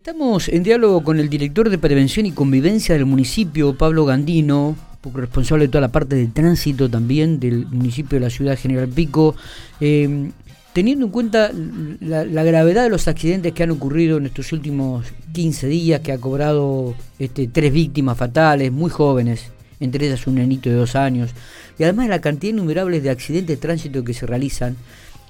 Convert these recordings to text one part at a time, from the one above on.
Estamos en diálogo con el director de Prevención y Convivencia del municipio, Pablo Gandino, responsable de toda la parte de tránsito también del municipio de la ciudad General Pico. Eh, teniendo en cuenta la, gravedad de los accidentes que han ocurrido en estos últimos 15 días, que ha cobrado este, tres víctimas fatales, muy jóvenes, entre ellas un nenito de dos años, y además la cantidad innumerable de accidentes de tránsito que se realizan,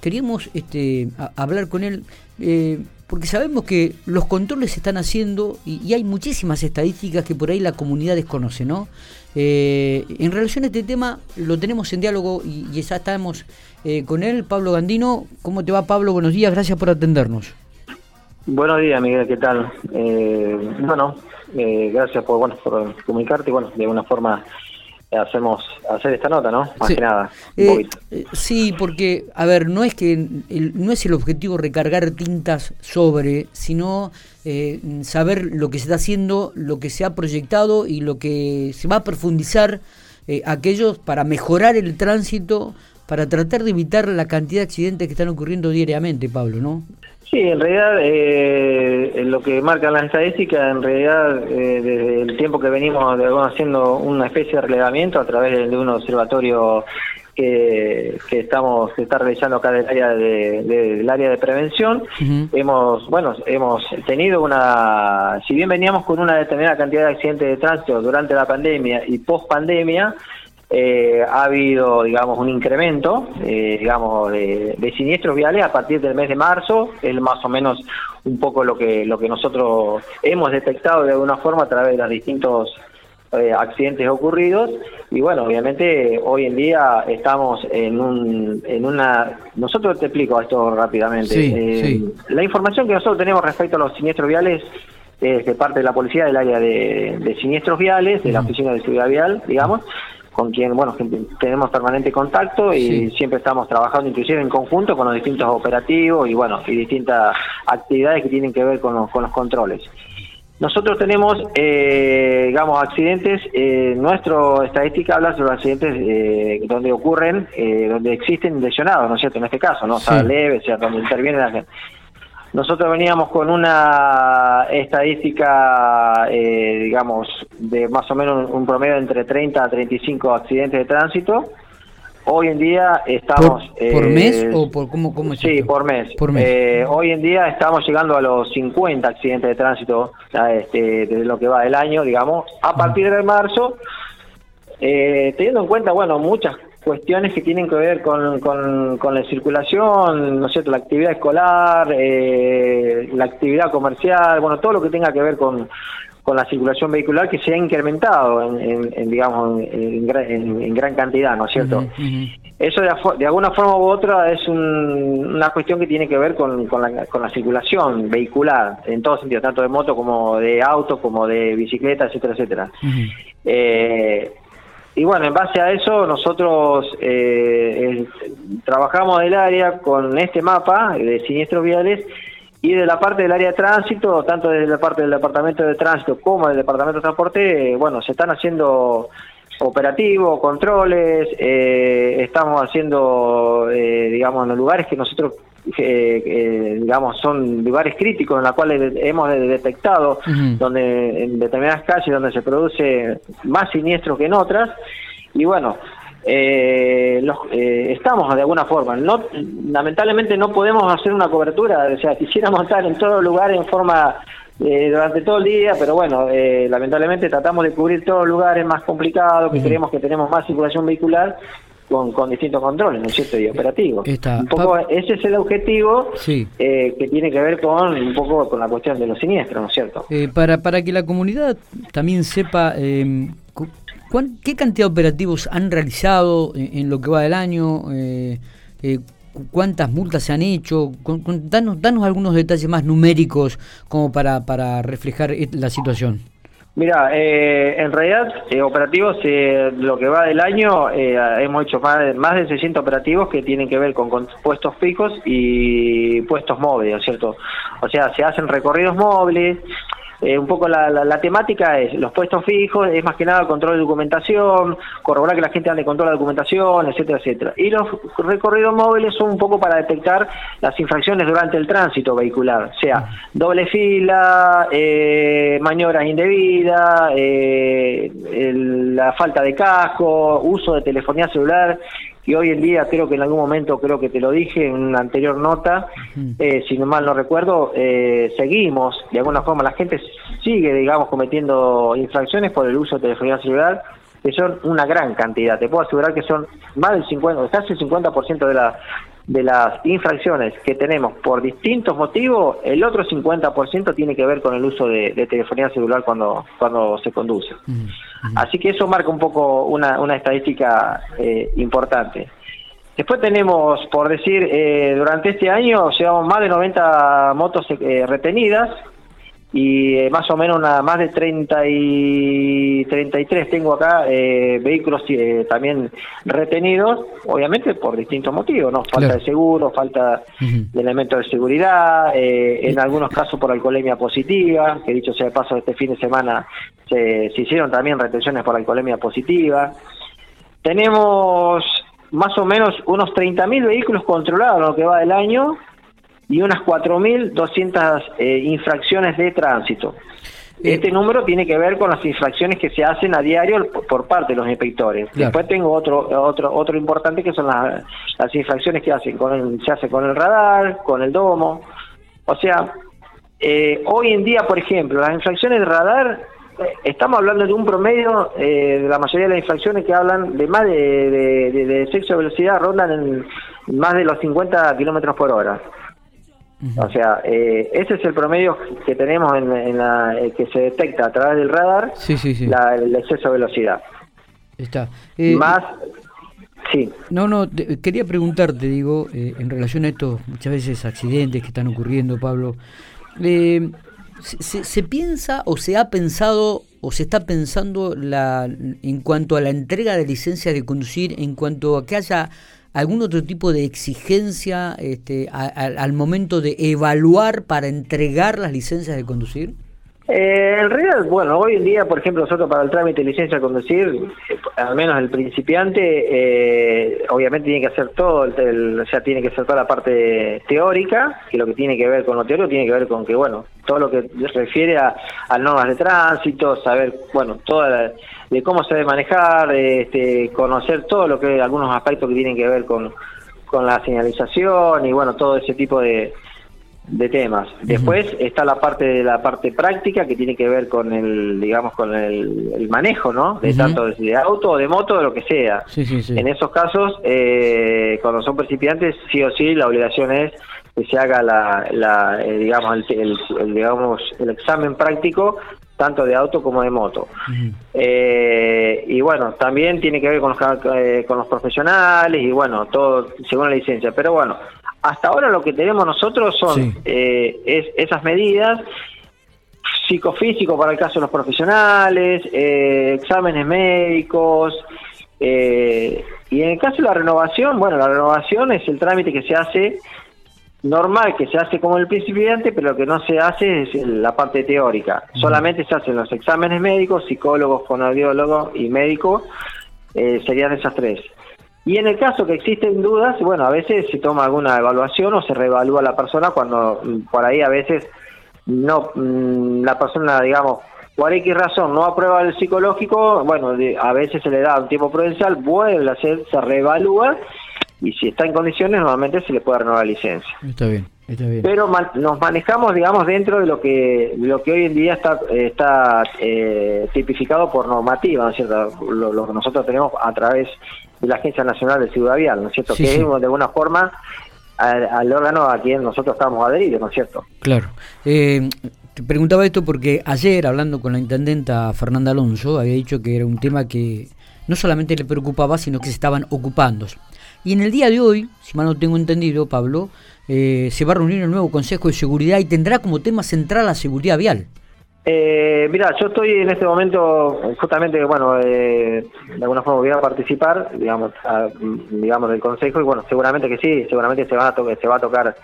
queríamos este, hablar con él. Eh, porque sabemos que los controles se están haciendo y, hay muchísimas estadísticas que por ahí la comunidad desconoce, ¿no? Eh, en relación a este tema, lo tenemos en diálogo y, ya estamos eh, con él, Pablo Gandino. ¿Cómo te va, Pablo? Buenos días, gracias por atendernos. Buenos días, Miguel, ¿qué tal? Eh, bueno, gracias por, bueno, por comunicarte, bueno, de una forma hacemos hacer esta nota, ¿no? Más que nada. Eh, eh, sí, porque, a ver, no es que no es el objetivo recargar tintas sobre, sino eh, saber lo que se está haciendo, lo que se ha proyectado y lo que se va a profundizar aquellos para mejorar el tránsito, para tratar de evitar la cantidad de accidentes que están ocurriendo diariamente, Pablo, ¿no? Sí, en realidad eh, lo que marcan las estadísticas, en realidad eh, desde el tiempo que venimos haciendo una especie de relevamiento a través de un observatorio que, estamos que está realizando acá del área de, del área de prevención, hemos bueno hemos tenido una, si bien veníamos con una determinada cantidad de accidentes de tránsito durante la pandemia y post pandemia, eh, ha habido, digamos, un incremento, eh, digamos, de, siniestros viales a partir del mes de marzo, es más o menos un poco lo que lo que nosotros hemos detectado de alguna forma a través de los distintos eh, accidentes ocurridos. Y bueno, obviamente hoy en día estamos en un en una nosotros te explico esto rápidamente. La información que nosotros tenemos respecto a los siniestros viales es de parte de la policía del área de, siniestros viales, de la oficina de seguridad vial, digamos con quien bueno tenemos permanente contacto y siempre estamos trabajando inclusive en conjunto con los distintos operativos y bueno y distintas actividades que tienen que ver con los, con los controles. Nosotros tenemos, eh, digamos, accidentes, eh, nuestra estadística habla sobre accidentes eh, donde ocurren, eh, donde existen lesionados, ¿no es cierto? En este caso, ¿no? O sea, leve, o sea, donde interviene la gente. Nosotros veníamos con una estadística, eh, digamos, de más o menos un promedio entre 30 a 35 accidentes de tránsito. Hoy en día estamos... ¿Por, mes eh, o por cómo, cómo Sí, por mes. Por mes. Eh, hoy en día estamos llegando a los 50 accidentes de tránsito este, desde lo que va del año, digamos. A partir de marzo, teniendo en cuenta, bueno, muchas cuestiones que tienen que ver con, con, la circulación, ¿no es cierto?, la actividad escolar, eh, la actividad comercial, bueno, todo lo que tenga que ver con, con la circulación vehicular que se ha incrementado en, digamos, en, gran cantidad, ¿no es cierto? Eso de, alguna forma u otra es una cuestión que tiene que ver con, con, la, con la circulación vehicular, en todo sentido, tanto de moto como de auto, como de bicicleta, etcétera, etcétera. eh, y bueno, en base a eso nosotros eh, trabajamos del área con este mapa de siniestros viales y de la parte del área de tránsito, tanto desde la parte del departamento de tránsito como del departamento de transporte, bueno, se están haciendo operativos, controles, eh, estamos haciendo, eh, digamos, en los lugares que nosotros eh, digamos, son lugares críticos en los cuales hemos detectado, donde en determinadas calles donde se produce más siniestros que en otras, y bueno, eh, los, eh, estamos de alguna forma. No, lamentablemente no podemos hacer una cobertura, o sea, quisiéramos estar en todo lugar en forma eh, durante todo el día, pero bueno, eh, lamentablemente tratamos de cubrir todos los lugares más complicados, que creemos que tenemos más circulación vehicular con, distintos controles, ¿no es cierto? Y operativos. un poco ese es el objetivo eh, que tiene que ver con un poco con la cuestión de los siniestros, ¿no es cierto? Eh, para, para que la comunidad también sepa eh, qué cantidad de operativos han realizado en, lo que va del año, cuántas multas se han hecho, danos, danos algunos detalles más numéricos como para, para reflejar la situación. Mira, eh, en realidad, eh, operativos, eh, lo que va del año, eh, hemos hecho más de, más de 600 operativos que tienen que ver con, puestos fijos y puestos móviles, ¿cierto? O sea, se hacen recorridos móviles, eh, un poco la, la, temática es los puestos fijos, es más que nada control de documentación, corroborar que la gente ande con toda la documentación, etcétera, etcétera. Y los recorridos móviles son un poco para detectar las infracciones durante el tránsito vehicular, o sea, doble fila, eh, maniobras indebidas, eh, la falta de casco, uso de telefonía celular y hoy en día creo que en algún momento, creo que te lo dije en una anterior nota, eh, si mal no recuerdo, eh, seguimos, de alguna forma la gente sigue, digamos, cometiendo infracciones por el uso de telefonía celular, que son una gran cantidad. Te puedo asegurar que son más del 50, casi el 50% de la de las infracciones que tenemos por distintos motivos, el otro 50% tiene que ver con el uso de, telefonía celular cuando, cuando se conduce. Así que eso marca un poco una, una estadística eh, importante. Después tenemos, por decir, eh, durante este año llevamos más de 90 motos eh, retenidas, y eh, más o menos una, más de 30 y 33 tengo acá eh, vehículos eh, también retenidos, obviamente por distintos motivos, ¿no? Falta de seguro, falta de elementos de seguridad, en algunos casos por alcoholemia positiva, que dicho sea de paso, este fin de semana se, se hicieron también retenciones por alcoholemia positiva. Tenemos más o menos unos 30.000 vehículos controlados en lo que va del año, y unas 4.200 eh, infracciones de tránsito. Eh, este número tiene que ver con las infracciones que se hacen a diario por parte de los inspectores. Después tengo otro otro otro importante que son las, las infracciones que hacen con se hace con el radar, con el domo. O sea, eh, hoy en día, por ejemplo, las infracciones de radar estamos hablando de un promedio de la mayoría de las infracciones que hablan de más de, de, de, sexo de velocidad rondan en más de los 50 kilómetros por hora. O sea, eh, ese es el promedio que tenemos en, la, eh, que se detecta a través del radar, el exceso de velocidad. Está. Eh, Más, sí. No, no, quería preguntarte, digo, en relación a estos muchas veces accidentes que están ocurriendo, Pablo, se, se, piensa o se ha pensado o se está pensando la, en cuanto a la entrega de licencias de conducir, en cuanto a que haya algún otro tipo de exigencia este, al momento de evaluar para entregar las licencias de conducir? Eh, en realidad, bueno, hoy en día, por ejemplo, nosotros para el trámite de licencia de conducir, eh, al menos el principiante, eh, obviamente tiene que hacer todo, el, o sea, tiene que hacer toda la parte teórica, que lo que tiene que ver con lo teórico tiene que ver con que, bueno, todo lo que refiere a, normas de tránsito, saber, bueno, toda de cómo se debe manejar, este, conocer todo lo que, algunos aspectos que tienen que ver con, con la señalización y, bueno, todo ese tipo de de temas. Después está la parte de la parte práctica que tiene que ver con el, digamos, con el, manejo, ¿no? De tanto de auto o de moto, de lo que sea. En esos casos, eh, cuando son principiantes, sí o sí, la obligación es que se haga la, la eh, digamos, el, digamos, el examen práctico tanto de auto como de moto. Eh, y bueno, también tiene que ver con los, con los profesionales y bueno, todo según la licencia. Pero bueno, hasta ahora lo que tenemos nosotros son eh, esas medidas psicofísico para el caso de los profesionales, eh, exámenes médicos, eh, y en el caso de la renovación, bueno, la renovación es el trámite que se hace normal, que se hace como el principiante, pero lo que no se hace es la parte teórica. Solamente se hacen los exámenes médicos, psicólogos, fonoaudiólogos y médicos, serían esas tres. Y en el caso que existen dudas, bueno, a veces se toma alguna evaluación o se reevalúa la persona cuando mm, por ahí a veces no mm, la persona, digamos, por X razón no aprueba el psicológico, bueno, a veces se le da un tiempo prudencial, vuelve a hacer, se reevalúa y si está en condiciones normalmente se le puede renovar la licencia. Está bien. Está bien. Pero nos manejamos, digamos, dentro de lo que lo que hoy en día está está eh, tipificado por normativa, ¿no es cierto? Lo, que nosotros tenemos a través de la Agencia Nacional de Ciudad Vial, ¿no es cierto? que es de alguna forma al, órgano a quien nosotros estamos adheridos, ¿no es cierto? Claro. Eh, te preguntaba esto porque ayer, hablando con la intendenta Fernanda Alonso, había dicho que era un tema que no solamente le preocupaba, sino que se estaban ocupando. Y en el día de hoy, si mal no tengo entendido, Pablo, eh, se va a reunir el nuevo Consejo de Seguridad y tendrá como tema central la seguridad vial. Eh, mira, yo estoy en este momento, justamente, bueno, eh, de alguna forma voy a participar, digamos, digamos, del consejo y bueno, seguramente que sí, seguramente se va a se va a tocar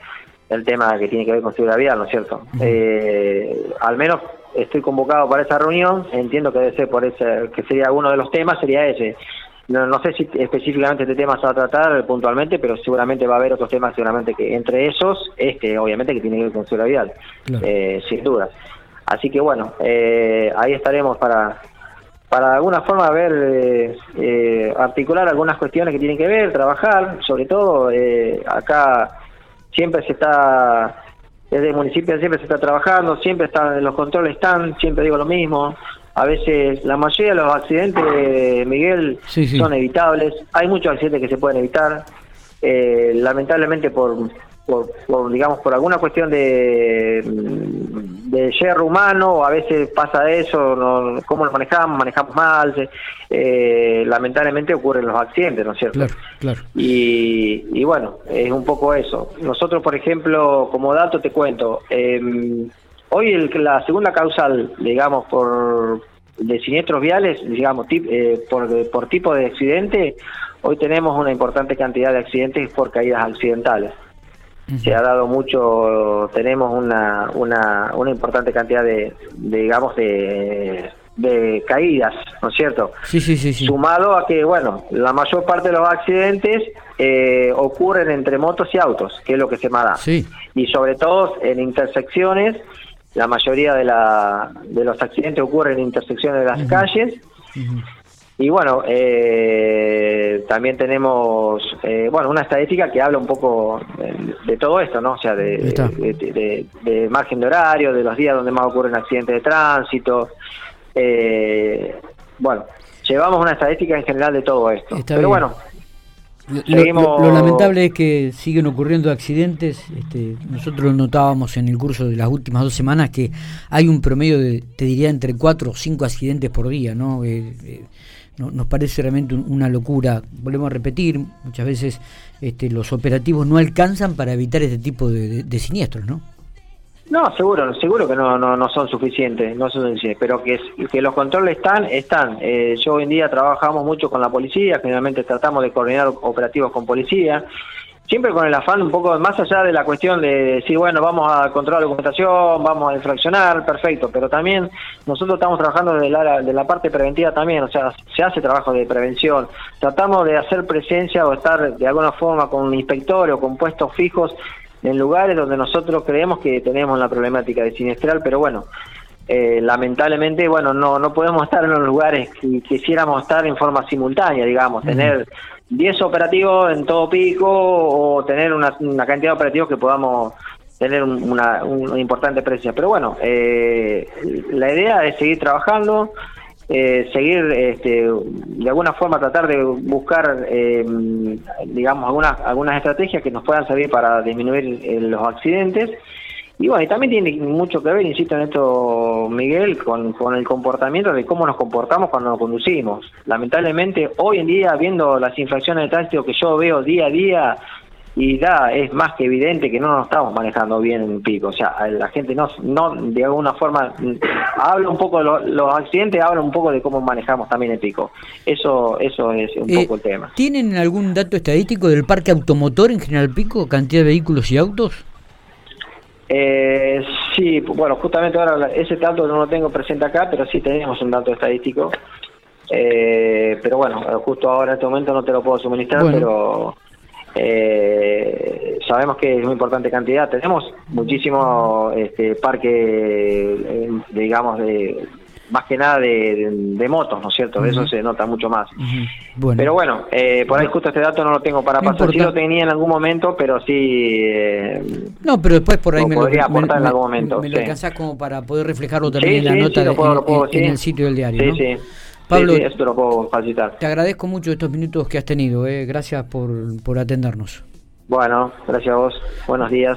el tema que tiene que ver con seguridad vial, ¿no es cierto? Eh, al menos estoy convocado para esa reunión, entiendo que debe ser por ese, que sería uno de los temas, sería ese. No, no sé si específicamente este tema se va a tratar puntualmente, pero seguramente va a haber otros temas, seguramente que entre esos, este, obviamente que tiene que ver con seguridad eh, sin duda. Así que bueno, eh, ahí estaremos para, para de alguna forma ver, eh, eh, articular algunas cuestiones que tienen que ver, trabajar, sobre todo eh, acá siempre se está, desde el municipio siempre se está trabajando, siempre están, los controles están, siempre digo lo mismo, a veces la mayoría de los accidentes, Miguel, son evitables, hay muchos accidentes que se pueden evitar, lamentablemente por, por, digamos, por alguna cuestión de de yerro humano, a veces pasa eso, no, cómo lo manejamos, manejamos mal, eh, lamentablemente ocurren los accidentes, ¿no es cierto? Claro, claro. Y, y, bueno, es un poco eso. Nosotros, por ejemplo, como dato te cuento, eh, hoy el, la segunda causal, digamos, por de siniestros viales, digamos, eh, por, por tipo de accidente, hoy tenemos una importante cantidad de accidentes por caídas accidentales se ha dado mucho, tenemos una, una, una importante cantidad de, digamos, de, de caídas, ¿no es cierto? Sí, sí, sí, Sumado a que, bueno, la mayor parte de los accidentes eh, ocurren entre motos y autos, que es lo que se me da. Sí. Y sobre todo en intersecciones, la mayoría de, la, de los accidentes ocurren en intersecciones de las calles. Y bueno, eh, también tenemos eh, bueno una estadística que habla un poco de, todo esto, ¿no? O sea, de, de, margen de horario, de los días donde más ocurren accidentes de tránsito. Eh, bueno, llevamos una estadística en general de todo esto. Pero bueno, lo, lamentable es que siguen ocurriendo accidentes. Este, nosotros notábamos en el curso de las últimas dos semanas que hay un promedio de, te diría, entre cuatro o cinco accidentes por día, ¿no? No, nos parece realmente una locura. Volvemos a repetir, muchas veces este, los operativos no alcanzan para evitar este tipo de, siniestros, ¿no? No, seguro, seguro que no, no, no son suficientes, no son suficientes, pero que, que los controles están, están. Eh, yo hoy en día trabajamos mucho con la policía, generalmente tratamos de coordinar operativos con policía, siempre con el afán un poco más allá de la cuestión de decir, bueno, vamos a controlar la documentación, vamos a infraccionar, perfecto, pero también nosotros estamos trabajando de la, de la parte preventiva también, o sea, se hace trabajo de prevención, tratamos de hacer presencia o estar de alguna forma con un inspector o con puestos fijos en lugares donde nosotros creemos que tenemos la problemática de siniestral, pero bueno, eh, lamentablemente, bueno, no, no podemos estar en los lugares que quisiéramos estar en forma simultánea, digamos, tener 10 operativos en todo pico o tener una, cantidad de operativos que podamos tener una, importante presencia. Pero bueno, eh, la idea es seguir trabajando, eh, seguir este, de alguna forma tratar de buscar, eh, digamos, algunas, algunas estrategias que nos puedan servir para disminuir los accidentes y bueno, y también tiene mucho que ver, insisto en esto, Miguel, con, con el comportamiento de cómo nos comportamos cuando nos conducimos. Lamentablemente, hoy en día, viendo las infracciones de tránsito que yo veo día a día, y da, es más que evidente que no nos estamos manejando bien en pico. O sea, la gente no, no de alguna forma, habla un poco, los, los accidentes hablan un poco de cómo manejamos también el pico. Eso, eso es un eh, poco el tema. ¿Tienen algún dato estadístico del parque automotor en General Pico, cantidad de vehículos y autos? Eh, sí, bueno, justamente ahora ese dato no lo tengo presente acá, pero sí tenemos un dato estadístico. Eh, pero bueno, justo ahora en este momento no te lo puedo suministrar, pero eh, sabemos que es una importante cantidad. Tenemos muchísimo este, parque, eh, digamos, de más que nada de, motos, ¿no es cierto? Eso se nota mucho más. Pero bueno, eh, por ahí justo este dato no lo tengo para pasar. Sí lo tenía en algún momento, pero sí... Eh, no, pero después por ahí me podría lo, aportar en algún momento. Me, lo alcanzás como para poder reflejarlo también en la nota en, el sitio del diario, ¿no? Sí, Pablo, esto lo puedo facilitar. Te agradezco mucho estos minutos que has tenido. Eh. Gracias por, por atendernos. Bueno, gracias a vos. Buenos días.